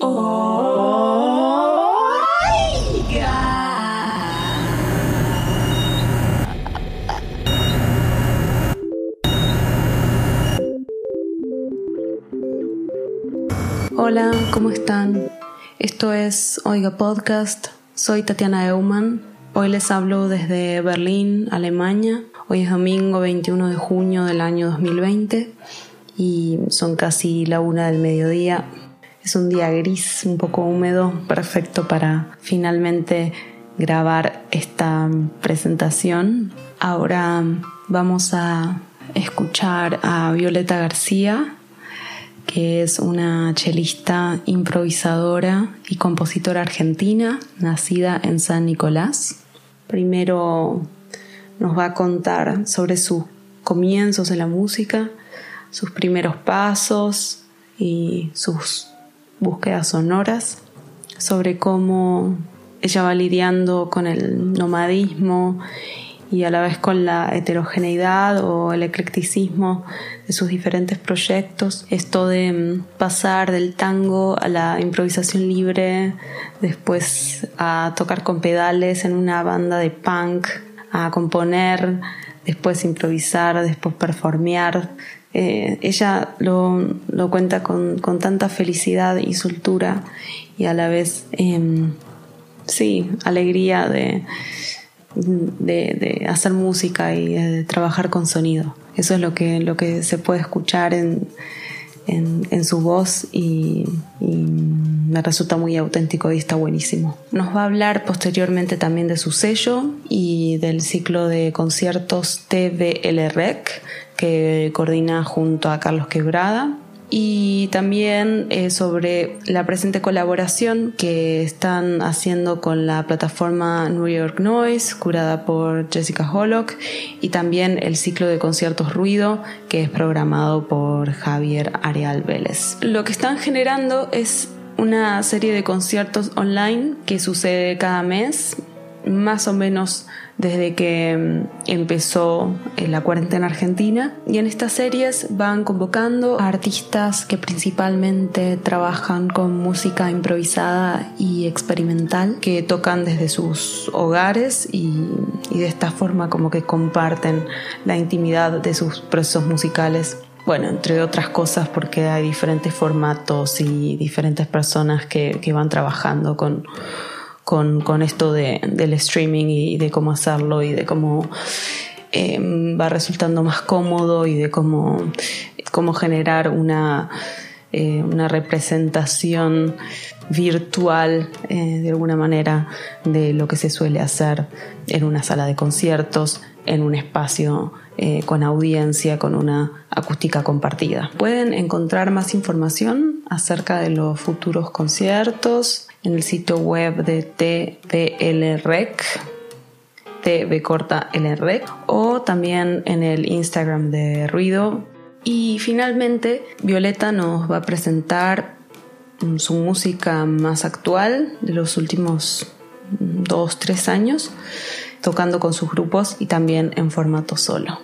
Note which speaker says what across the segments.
Speaker 1: Hola, ¿cómo están? Esto es Oiga Podcast. Soy Tatiana Eumann. Hoy les hablo desde Berlín, Alemania. Hoy es domingo 21 de junio del año 2020 y son casi la una del mediodía. Es un día gris, un poco húmedo, perfecto para finalmente grabar esta presentación. Ahora vamos a escuchar a Violeta García, que es una chelista improvisadora y compositora argentina, nacida en San Nicolás. Primero nos va a contar sobre sus comienzos en la música, sus primeros pasos y sus búsquedas sonoras, sobre cómo ella va lidiando con el nomadismo y a la vez con la heterogeneidad o el eclecticismo de sus diferentes proyectos. Esto de mm, pasar del tango a la improvisación libre, después a tocar con pedales en una banda de punk, a componer, después improvisar, después performear, eh, ella lo, cuenta con, tanta felicidad y soltura y a la vez, em, sí, alegría de, de, hacer música y de trabajar con sonido. Eso es lo que, lo que se puede escuchar en, en, su voz y, me resulta muy auténtico y está buenísimo. Nos va a hablar posteriormente también de su sello y del ciclo de conciertos TVL que coordina junto a Carlos Quebrada y también eh, sobre la presente colaboración que están haciendo con la plataforma New York Noise, curada por Jessica Hollock, y también el ciclo de conciertos Ruido, que es programado por Javier Arial Vélez. Lo que están generando es una serie de conciertos online que sucede cada mes, más o menos desde que mm, empezó eh, la cuarentena argentina. Y en estas series van convocando artistas que principalmente trabajan con música improvisada y experimental que tocan desde sus hogares y, de esta forma como que comparten la intimidad de sus procesos musicales. Bueno, entre otras cosas porque hay diferentes formatos y diferentes personas que van trabajando con, con, con esto de, del streaming y de cómo hacerlo y de cómo eh, va resultando más cómodo y de cómo, cómo generar una, eh, una representación virtual eh, de alguna manera de lo que se suele hacer en una sala de conciertos, en un espacio con audiencia, con una acústica compartida. Pueden encontrar más información acerca de los futuros conciertos en el sitio web de TVLREC, TV corta LREC, o también en el Instagram de Ruido. Y finalmente, Violeta nos va a presentar su música más actual de los últimos dos, tres años, tocando con sus grupos y también en formato solo.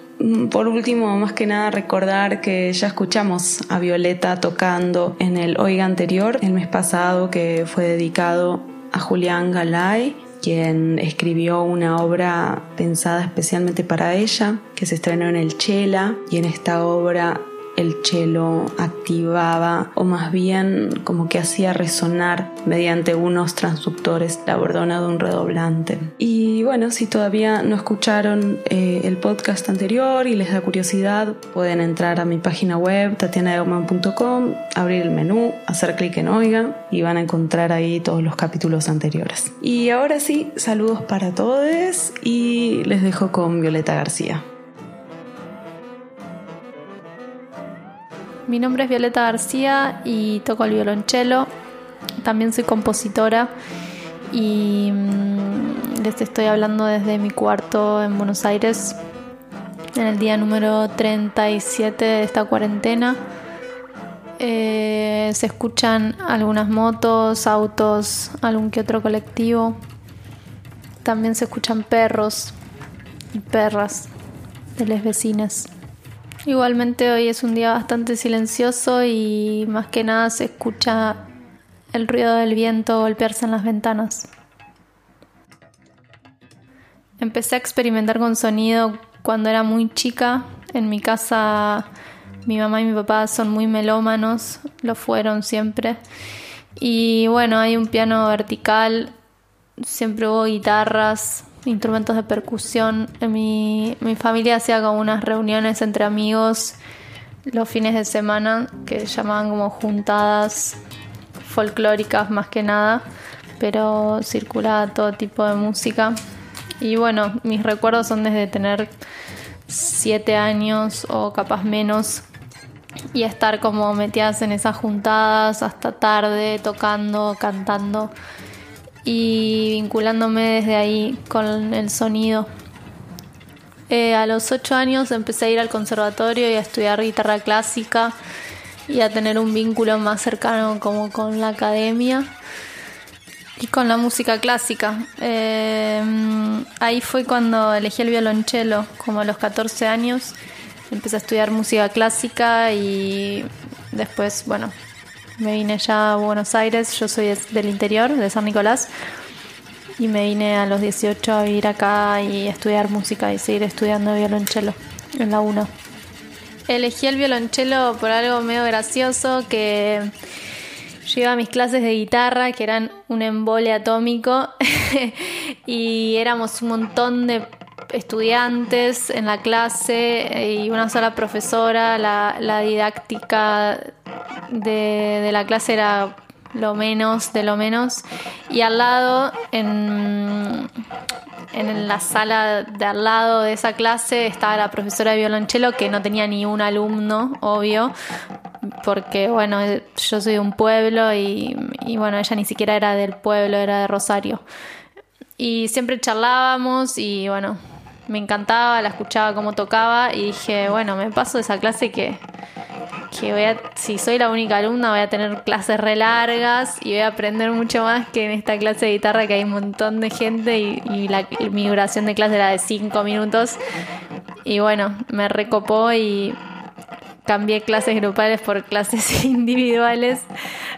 Speaker 1: Por último, más que nada recordar que ya escuchamos a Violeta tocando en el Oiga anterior, el mes pasado, que fue dedicado a Julián Galay, quien escribió una obra pensada especialmente para ella, que se estrenó en el Chela, y en esta obra el cello activaba o más bien como que hacía resonar mediante unos transductores la bordona de un redoblante. Y bueno, si todavía no escucharon eh, el podcast anterior y les da curiosidad, pueden entrar a mi página web tatianaeumann.com, abrir el menú, hacer clic en Oiga y van a encontrar ahí todos los capítulos anteriores. Y ahora sí, saludos para todos y les dejo con Violeta García.
Speaker 2: Mi nombre es Violeta García y toco el violonchelo. También soy compositora y mm, les estoy hablando desde mi cuarto en Buenos Aires en el día número 37 de esta cuarentena. Eh, se escuchan algunas motos, autos, algún que otro colectivo. También se escuchan perros y perras de las vecinas. Igualmente hoy es un día bastante silencioso y más que nada se escucha el ruido del viento golpearse en las ventanas. Empecé a experimentar con sonido cuando era muy chica. En mi casa mi mamá y mi papá son muy melómanos, lo fueron siempre. Y bueno, hay un piano vertical, siempre hubo guitarras, instrumentos de percusión. Mi, mi familia hacía como unas reuniones entre amigos los fines de semana que llamaban como juntadas folclóricas más que nada, pero circulaba todo tipo de música. Y bueno, mis recuerdos son desde tener siete años o capaz menos y estar como metidas en esas juntadas hasta tarde, tocando, cantando y vinculándome desde ahí con el sonido. Eh, a los ocho años empecé a ir al conservatorio y a estudiar guitarra clásica y a tener un vínculo más cercano como con la academia y con la música clásica. Eh, ahí fue cuando elegí el violonchelo, como a los 14 años. Empecé a estudiar música clásica y después, bueno, me vine ya a Buenos Aires. Yo soy del interior, de San Nicolás. Y me vine a los 18 a vivir acá y estudiar música y seguir estudiando violonchelo en la 1. Elegí el violonchelo por algo medio gracioso que yo iba a mis clases de guitarra, que eran un embole atómico, y éramos un montón de estudiantes en la clase y una sola profesora. La, didáctica de, de, la clase era lo menos de lo menos. Y al lado, en, en la sala de al lado de esa clase, estaba la profesora de violonchelo que no tenía ni un alumno, obvio, porque bueno, yo soy de un pueblo y, bueno, ella ni siquiera era del pueblo, era de Rosario. Y siempre charlábamos y bueno, me encantaba, la escuchaba cómo tocaba y dije, bueno, me paso esa clase que, que voy a, si soy la única alumna, voy a tener clases re largas y voy a aprender mucho más que en esta clase de guitarra que hay un montón de gente y, la, mi duración de clase era de 5 minutos. Y bueno, me recopó y cambié clases grupales por clases individuales.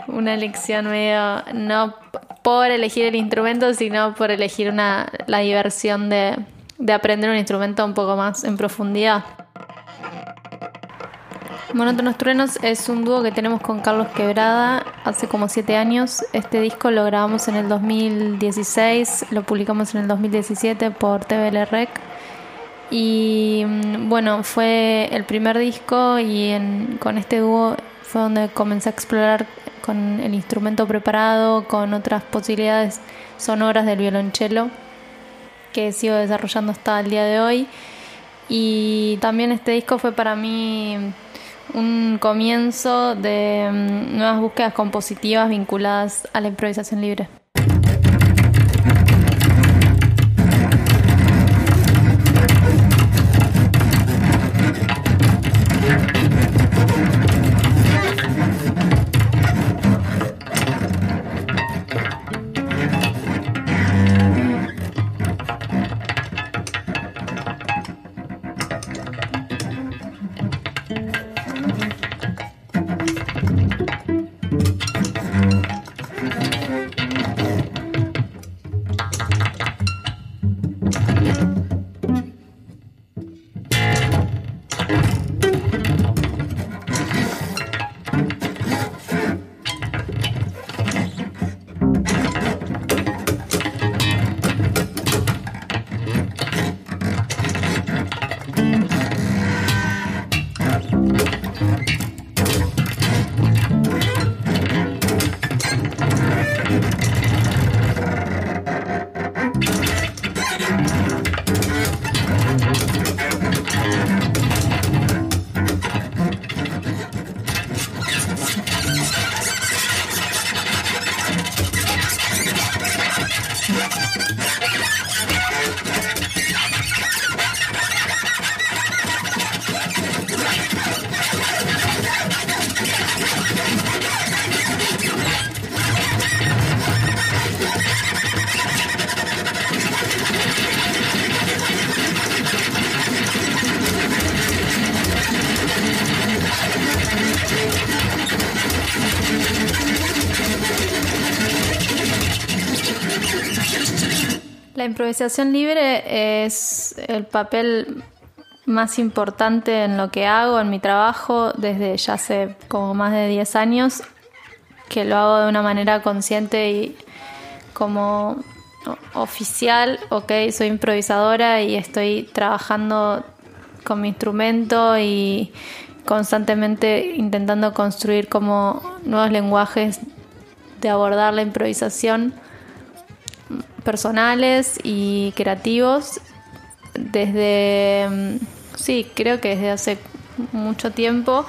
Speaker 2: Una lección medio, no por elegir el instrumento, sino por elegir una, la diversión de, de aprender un instrumento un poco más en profundidad. Monótonos Truenos es un dúo que tenemos con Carlos Quebrada hace como siete años. Este disco lo grabamos en el 2016, lo publicamos en el 2017 por TVL Rec. Y mm, bueno, fue el primer disco y con este dúo fue donde comencé a explorar con el instrumento preparado, con otras posibilidades sonoras del violonchelo que sigo desarrollando hasta el día de hoy. Y también este disco fue para mí un comienzo de mm, nuevas búsquedas compositivas vinculadas a la improvisación libre. Improvisación libre es el papel más importante en lo que hago, en mi trabajo, desde ya hace como más de 10 años, que lo hago de una manera consciente y como oficial, ok, soy improvisadora y estoy trabajando con mi instrumento y constantemente intentando construir como nuevos lenguajes de abordar la improvisación personales y creativos desde, mm, sí, creo que desde hace mucho tiempo,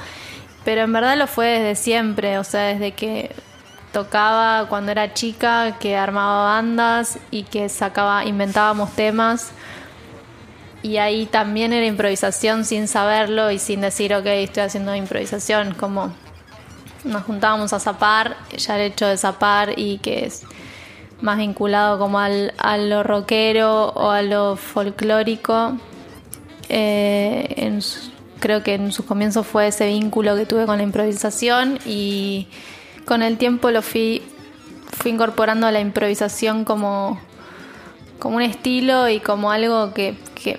Speaker 2: pero en verdad lo fue desde siempre, o sea, desde que tocaba cuando era chica, que armaba bandas y que sacaba, inventábamos temas. Y ahí también era improvisación sin saberlo y sin decir, ok, estoy haciendo improvisación, como nos juntábamos a zapar, ya el hecho de zapar y que es más vinculado como al, a lo rockero o a lo folclórico. Eh, creo que en sus comienzos fue ese vínculo que tuve con la improvisación y con el tiempo lo fui, fui incorporando a la improvisación como, como un estilo y como algo que, que,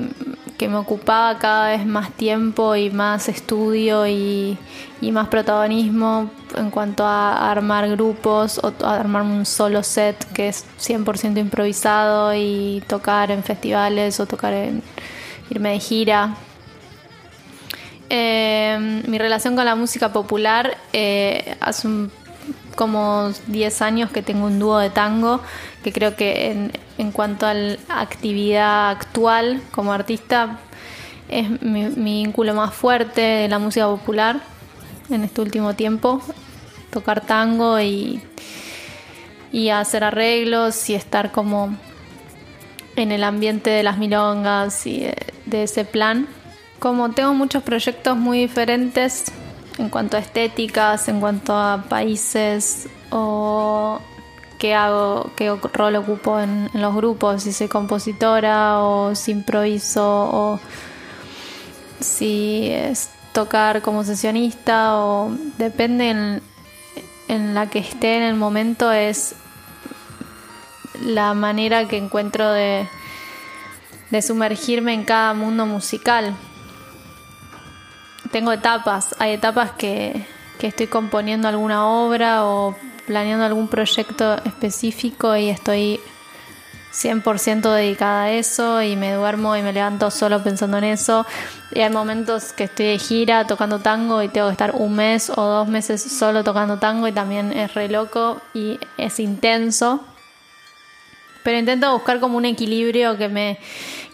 Speaker 2: me ocupaba cada vez más tiempo y más estudio y, y más protagonismo en cuanto a armar grupos o a armar un solo set que es 100% improvisado y tocar en festivales o tocar en irme de gira. Eh, mi relación con la música popular eh, hace como 10 años que tengo un dúo de tango que creo que en, en cuanto a la actividad actual como artista es mi, vínculo más fuerte de la música popular en este último tiempo tocar tango y, y hacer arreglos y estar como en el ambiente de las milongas y de, ese plan. Como tengo muchos proyectos muy diferentes en cuanto a estéticas, en cuanto a países o qué hago, qué rol ocupo en, los grupos, si soy compositora o si improviso o si es tocar como sesionista o depende en, en la que esté en el momento es la manera que encuentro de, de sumergirme en cada mundo musical. Tengo etapas, hay etapas que, que estoy componiendo alguna obra o planeando algún proyecto específico y estoy 100% dedicada a eso y me duermo y me levanto solo pensando en eso. Y hay momentos que estoy de gira tocando tango y tengo que estar un mes o dos meses solo tocando tango y también es re loco y es intenso. Pero intento buscar como un equilibrio que me,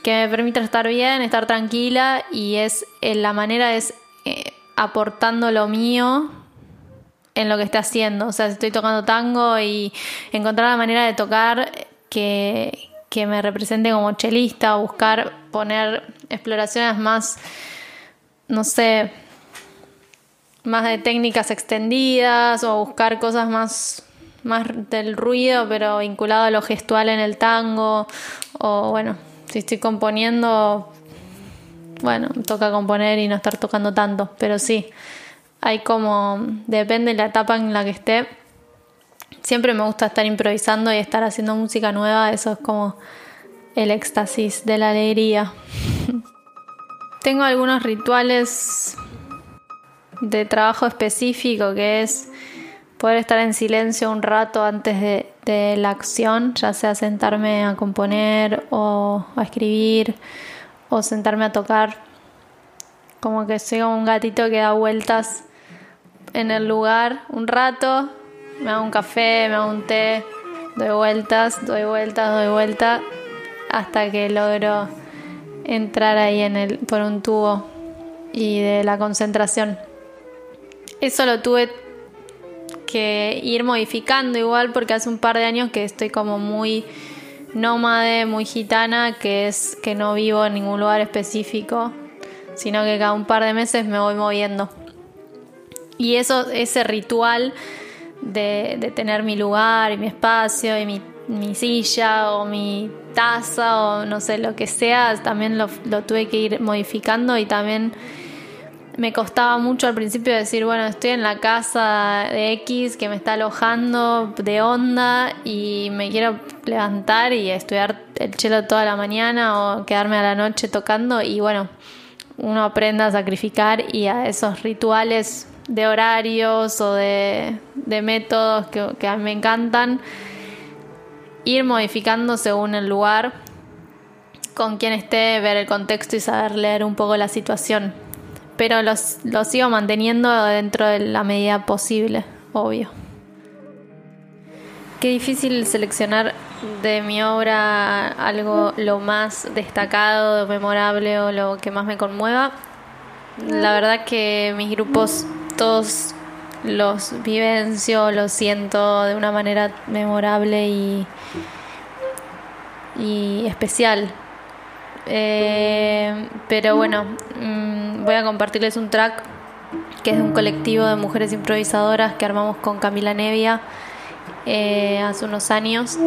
Speaker 2: que me permita estar bien, estar tranquila y es eh, la manera es eh, aportando lo mío en lo que esté haciendo. O sea, si estoy tocando tango y encontrar la manera de tocar que, que me represente como chelista, buscar poner exploraciones más, no sé, más de técnicas extendidas o buscar cosas más, más del ruido, pero vinculado a lo gestual en el tango. O bueno, si estoy componiendo, bueno, toca componer y no estar tocando tanto, pero sí, hay como, depende de la etapa en la que esté siempre me gusta estar improvisando y estar haciendo música nueva, eso es como el éxtasis de la alegría. Tengo algunos rituales de trabajo específico que es poder estar en silencio un rato antes de, la acción, ya sea sentarme a componer o a escribir o sentarme a tocar. Como que soy como un gatito que da vueltas en el lugar un rato me hago un café, me hago un té, doy vueltas, doy vueltas, doy vueltas, hasta que logro entrar ahí en el, por un tubo y de la concentración. Eso lo tuve que ir modificando igual porque hace un par de años que estoy como muy nómade, muy gitana, que es que no vivo en ningún lugar específico, sino que cada un par de meses me voy moviendo. Y eso, ese ritual de, tener mi lugar y mi espacio y mi, silla o mi taza o no sé lo que sea, también lo, tuve que ir modificando y también me costaba mucho al principio decir, bueno, estoy en la casa de X que me está alojando de onda y me quiero levantar y estudiar el chelo toda la mañana o quedarme a la noche tocando y bueno, uno aprende a sacrificar y a esos rituales de horarios o de, métodos que, que a mí me encantan, ir modificando según el lugar, con quien esté, ver el contexto y saber leer un poco la situación pero los, sigo manteniendo dentro de la medida posible, obvio. Qué difícil seleccionar de mi obra algo lo más destacado, memorable o lo que más me conmueva. La verdad que mis grupos todos los vivencio, los siento de una manera memorable y, y especial. Eh, pero bueno, mm, voy a compartirles un track que es de un colectivo de mujeres improvisadoras que armamos con Camila Nevia eh, hace unos años.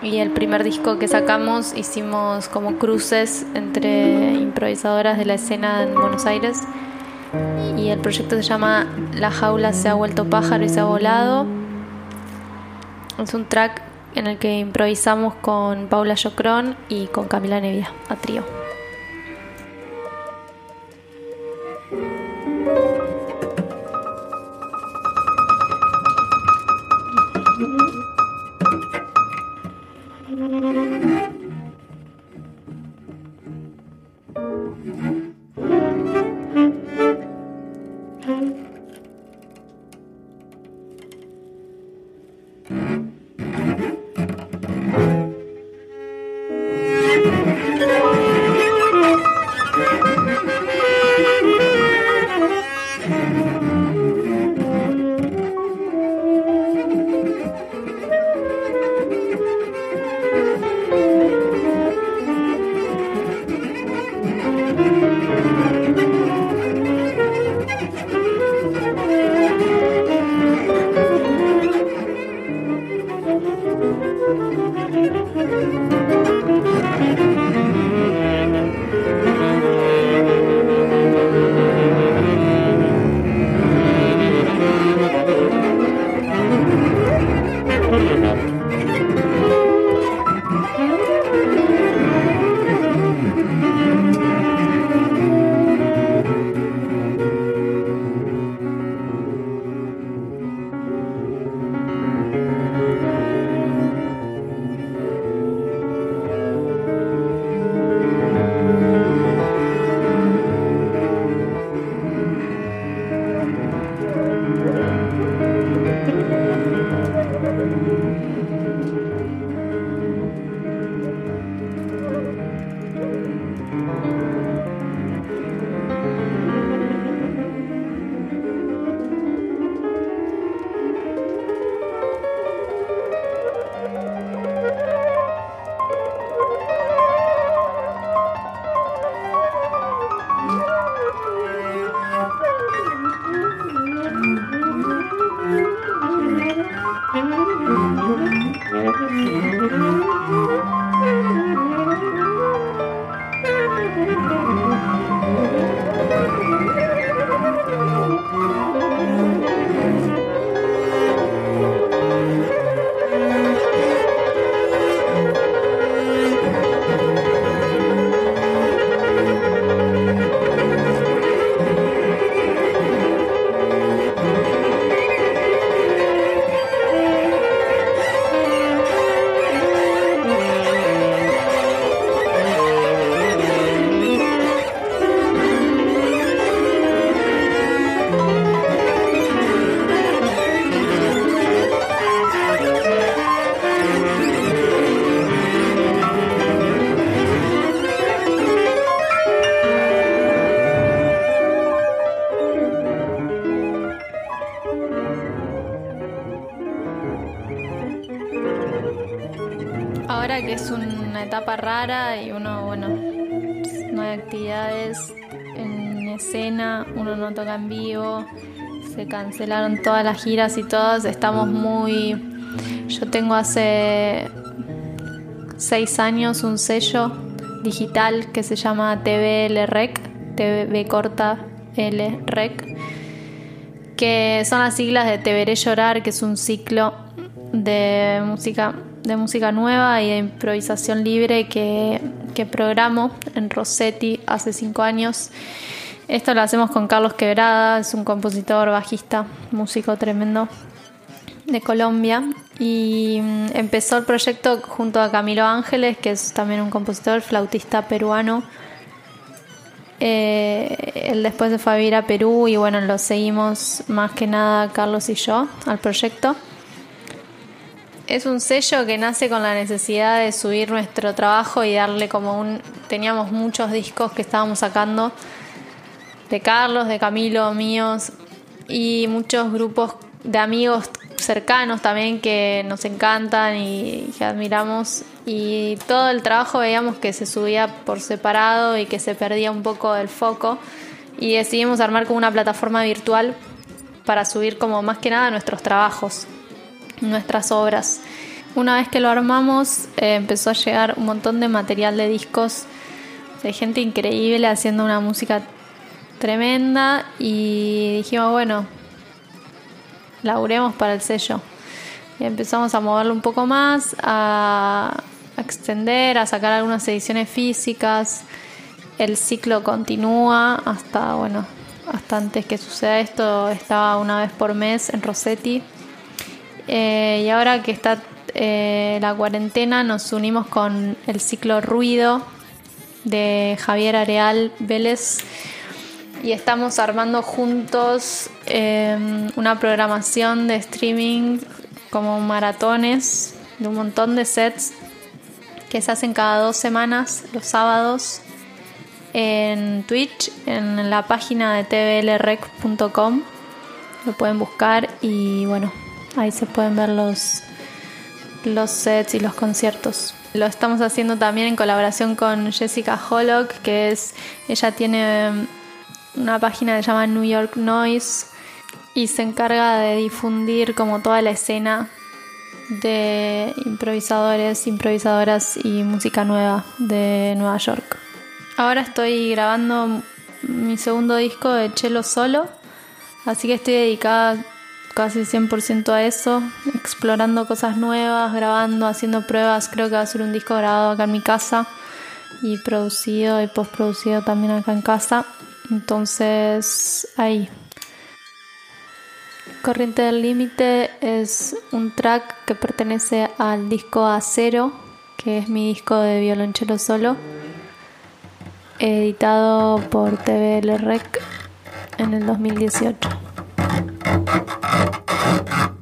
Speaker 2: Y el primer disco que sacamos hicimos como cruces entre improvisadoras de la escena en Buenos Aires. Y el proyecto se llama La jaula se ha vuelto pájaro y se ha volado. Es un track en el que improvisamos con Paula Yocrón y con Camila Nevia a trío. Que rara y uno, bueno, no hay actividades en escena, uno no toca en vivo, se cancelaron todas las giras y todas, estamos muy... Yo tengo hace seis años un sello digital que se llama TVL Rec, TV corta TVL-REC, que son las siglas de Te Veré Llorar, que es un ciclo de música, de música nueva y de improvisación libre que, que programo en Rossetti hace cinco años. Esto lo hacemos con Carlos Quebrada, es un compositor, bajista, músico tremendo de Colombia y mm, empezó el proyecto junto a Camilo Ángeles, que es también un compositor, flautista peruano. Eh, él después se fue a vivir a Perú y bueno, lo seguimos más que nada Carlos y yo al proyecto. Es un sello que nace con la necesidad de subir nuestro trabajo y darle como un... Teníamos muchos discos que estábamos sacando de Carlos, de Camilo, míos y muchos grupos de amigos cercanos también que nos encantan y que admiramos. Y todo el trabajo veíamos que se subía por separado y que se perdía un poco el foco. Y decidimos armar como una plataforma virtual para subir como más que nada nuestros trabajos, nuestras obras. Una vez que lo armamos eh, empezó a llegar un montón de material de discos de gente increíble haciendo una música tremenda y dijimos bueno laburemos para el sello. Y empezamos a moverlo un poco más, a, extender, a sacar algunas ediciones físicas. El ciclo continúa hasta, bueno, hasta antes que suceda esto, estaba una vez por mes en Rossetti. Eh, y ahora que está eh, la cuarentena, nos unimos con el ciclo Ruido de Javier Areal Vélez y estamos armando juntos em, una programación de streaming como maratones de un montón de sets que se hacen cada dos semanas los sábados en Twitch, en la página de tvlrec.com. Lo pueden buscar y bueno, ahí se pueden ver los, los sets y los conciertos. Lo estamos haciendo también en colaboración con Jessica Hollock, que es, ella tiene una página que se llama New York Noise y se encarga de difundir como toda la escena de improvisadores, improvisadoras y música nueva de Nueva York. Ahora estoy grabando mi segundo disco de cello solo, así que estoy dedicada casi 100% a eso, explorando cosas nuevas, grabando, haciendo pruebas. Creo que va a ser un disco grabado acá en mi casa y producido y postproducido también acá en casa. Entonces, ahí. Corriente del Límite es un track que pertenece al disco Acero, que es mi disco de violonchelo solo, editado por TVL Rec en el 2018. Ha ha ha ha ha ha.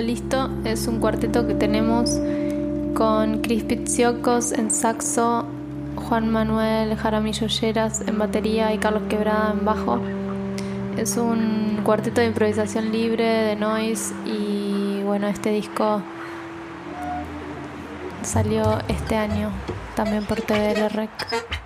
Speaker 2: Listo, es un cuarteto que tenemos con Chris Pitsiokos en saxo, Juan Manuel Jaramillo Lleras en batería y Carlos Quebrada en bajo. Es un cuarteto de improvisación libre de noise y bueno, este disco salió este año también por TVL Rec.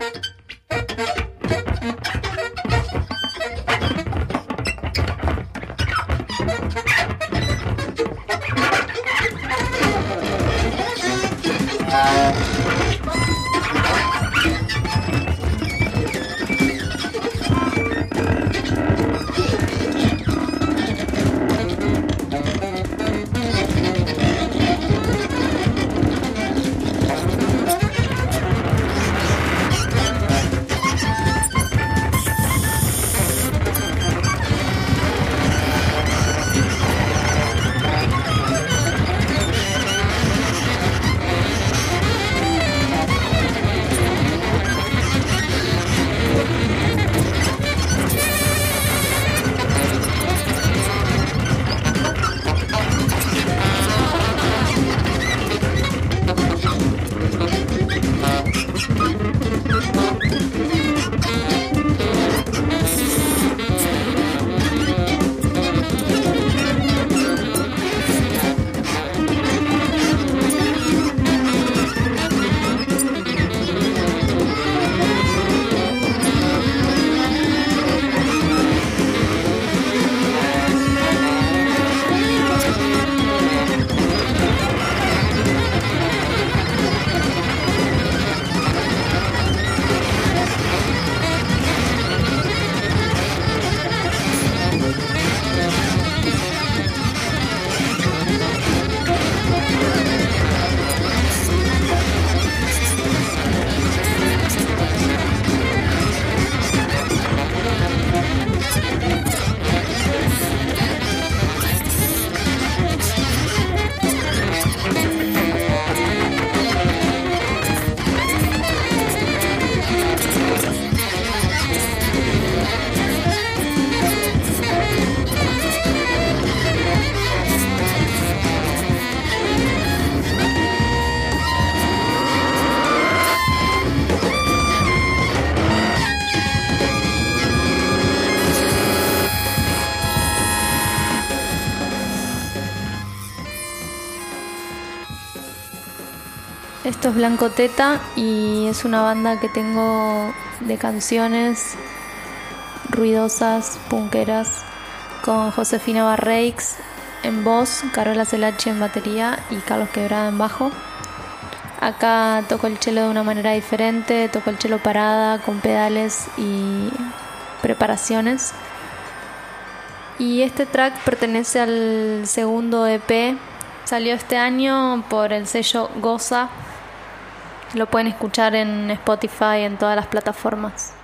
Speaker 2: Es Blanco Teta y es una banda que tengo de canciones ruidosas, punqueras, con Josefina Barreix en voz, Carola Celache en batería y Carlos Quebrada en bajo. Acá toco el chelo de una manera diferente, toco el chelo parada, con pedales y preparaciones. Y este track pertenece al segundo EP, salió este año por el sello Goza lo pueden escuchar en Spotify, en todas las plataformas.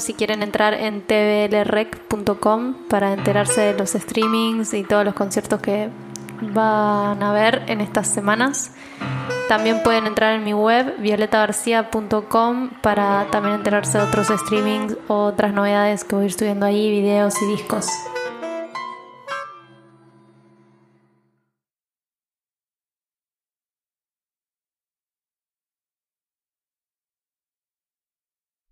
Speaker 2: Si quieren entrar en tvlrec.com para enterarse de los streamings y todos los conciertos que van a ver en estas semanas. También pueden entrar en mi web violetagarcia.com para también enterarse de otros streamings o otras novedades que voy a ir subiendo ahí, videos y discos.